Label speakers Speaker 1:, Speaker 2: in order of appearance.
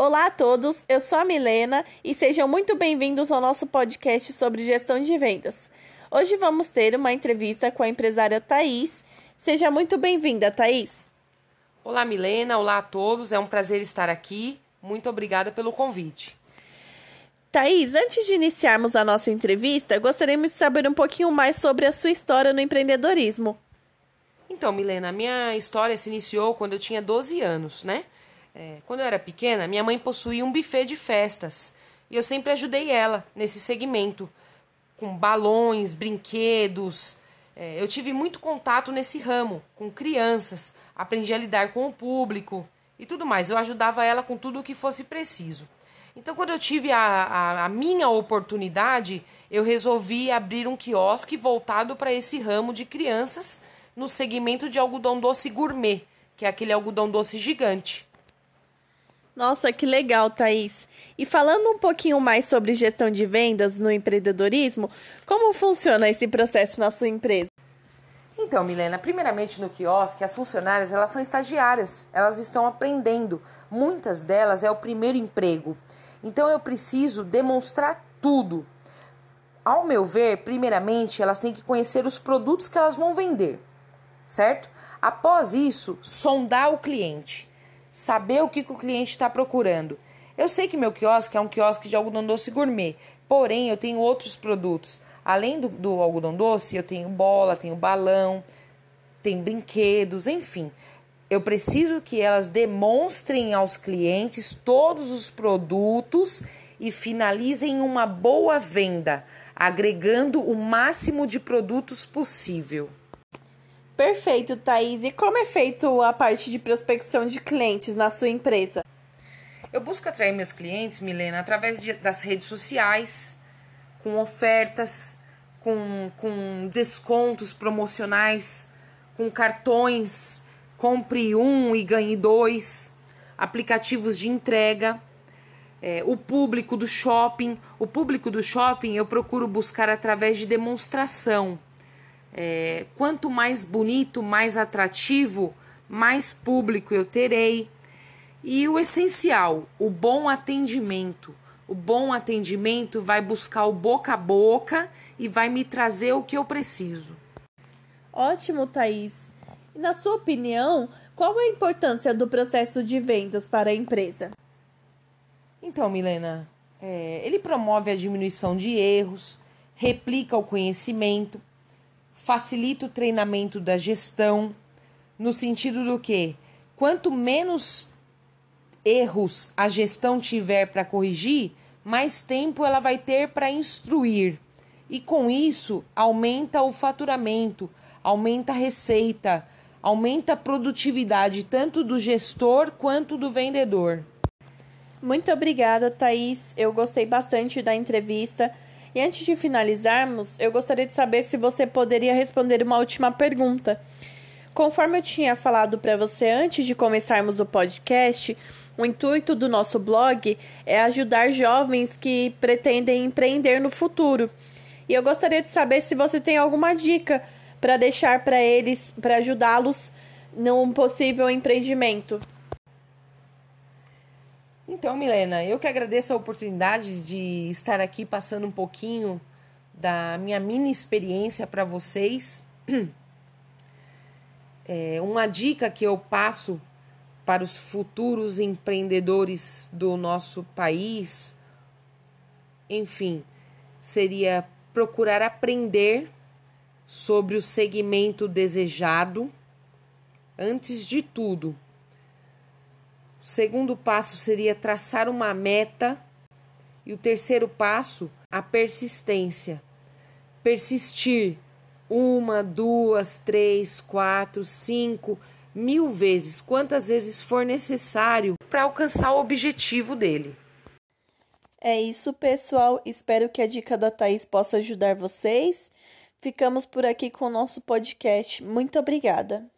Speaker 1: Olá a todos, eu sou a Milena e sejam muito bem-vindos ao nosso podcast sobre gestão de vendas. Hoje vamos ter uma entrevista com a empresária Thaís. Seja muito bem-vinda, Thaís.
Speaker 2: Olá, Milena, olá a todos, é um prazer estar aqui. Muito obrigada pelo convite.
Speaker 1: Thaís, antes de iniciarmos a nossa entrevista, gostaríamos de saber um pouquinho mais sobre a sua história no empreendedorismo.
Speaker 2: Então, Milena, a minha história se iniciou quando eu tinha 12 anos, né? É, quando eu era pequena, minha mãe possuía um buffet de festas e eu sempre ajudei ela nesse segmento, com balões, brinquedos. É, eu tive muito contato nesse ramo, com crianças, aprendi a lidar com o público e tudo mais. Eu ajudava ela com tudo o que fosse preciso. Então, quando eu tive a, a, a minha oportunidade, eu resolvi abrir um quiosque voltado para esse ramo de crianças no segmento de algodão doce gourmet, que é aquele algodão doce gigante.
Speaker 1: Nossa, que legal, Thaís. E falando um pouquinho mais sobre gestão de vendas no empreendedorismo, como funciona esse processo na sua empresa?
Speaker 2: Então, Milena, primeiramente no quiosque, as funcionárias elas são estagiárias, elas estão aprendendo. Muitas delas é o primeiro emprego. Então eu preciso demonstrar tudo. Ao meu ver, primeiramente, elas têm que conhecer os produtos que elas vão vender, certo? Após isso, sondar o cliente saber o que, que o cliente está procurando. Eu sei que meu quiosque é um quiosque de algodão doce gourmet, porém eu tenho outros produtos. Além do, do algodão doce, eu tenho bola, tenho balão, tem brinquedos, enfim. Eu preciso que elas demonstrem aos clientes todos os produtos e finalizem uma boa venda, agregando o máximo de produtos possível.
Speaker 1: Perfeito, Thaís. E como é feito a parte de prospecção de clientes na sua empresa?
Speaker 2: Eu busco atrair meus clientes, Milena, através de, das redes sociais, com ofertas, com, com descontos promocionais, com cartões, compre um e ganhe dois, aplicativos de entrega. É, o público do shopping. O público do shopping eu procuro buscar através de demonstração é, quanto mais bonito, mais atrativo, mais público eu terei. E o essencial, o bom atendimento. O bom atendimento vai buscar o boca a boca e vai me trazer o que eu preciso.
Speaker 1: Ótimo, Thaís. E na sua opinião, qual é a importância do processo de vendas para a empresa?
Speaker 2: Então, Milena, é, ele promove a diminuição de erros, replica o conhecimento, facilita o treinamento da gestão, no sentido do que quanto menos erros a gestão tiver para corrigir, mais tempo ela vai ter para instruir. E com isso, aumenta o faturamento, aumenta a receita, aumenta a produtividade tanto do gestor quanto do vendedor.
Speaker 1: Muito obrigada, Thaís. Eu gostei bastante da entrevista. E antes de finalizarmos, eu gostaria de saber se você poderia responder uma última pergunta. Conforme eu tinha falado para você antes de começarmos o podcast, o intuito do nosso blog é ajudar jovens que pretendem empreender no futuro. E eu gostaria de saber se você tem alguma dica para deixar para eles, para ajudá-los num possível empreendimento.
Speaker 2: Então, Milena, eu que agradeço a oportunidade de estar aqui passando um pouquinho da minha mini experiência para vocês. É, uma dica que eu passo para os futuros empreendedores do nosso país, enfim, seria procurar aprender sobre o segmento desejado antes de tudo o segundo passo seria traçar uma meta. E o terceiro passo, a persistência. Persistir uma, duas, três, quatro, cinco, mil vezes, quantas vezes for necessário para alcançar o objetivo dele.
Speaker 1: É isso, pessoal. Espero que a dica da Thaís possa ajudar vocês. Ficamos por aqui com o nosso podcast. Muito obrigada.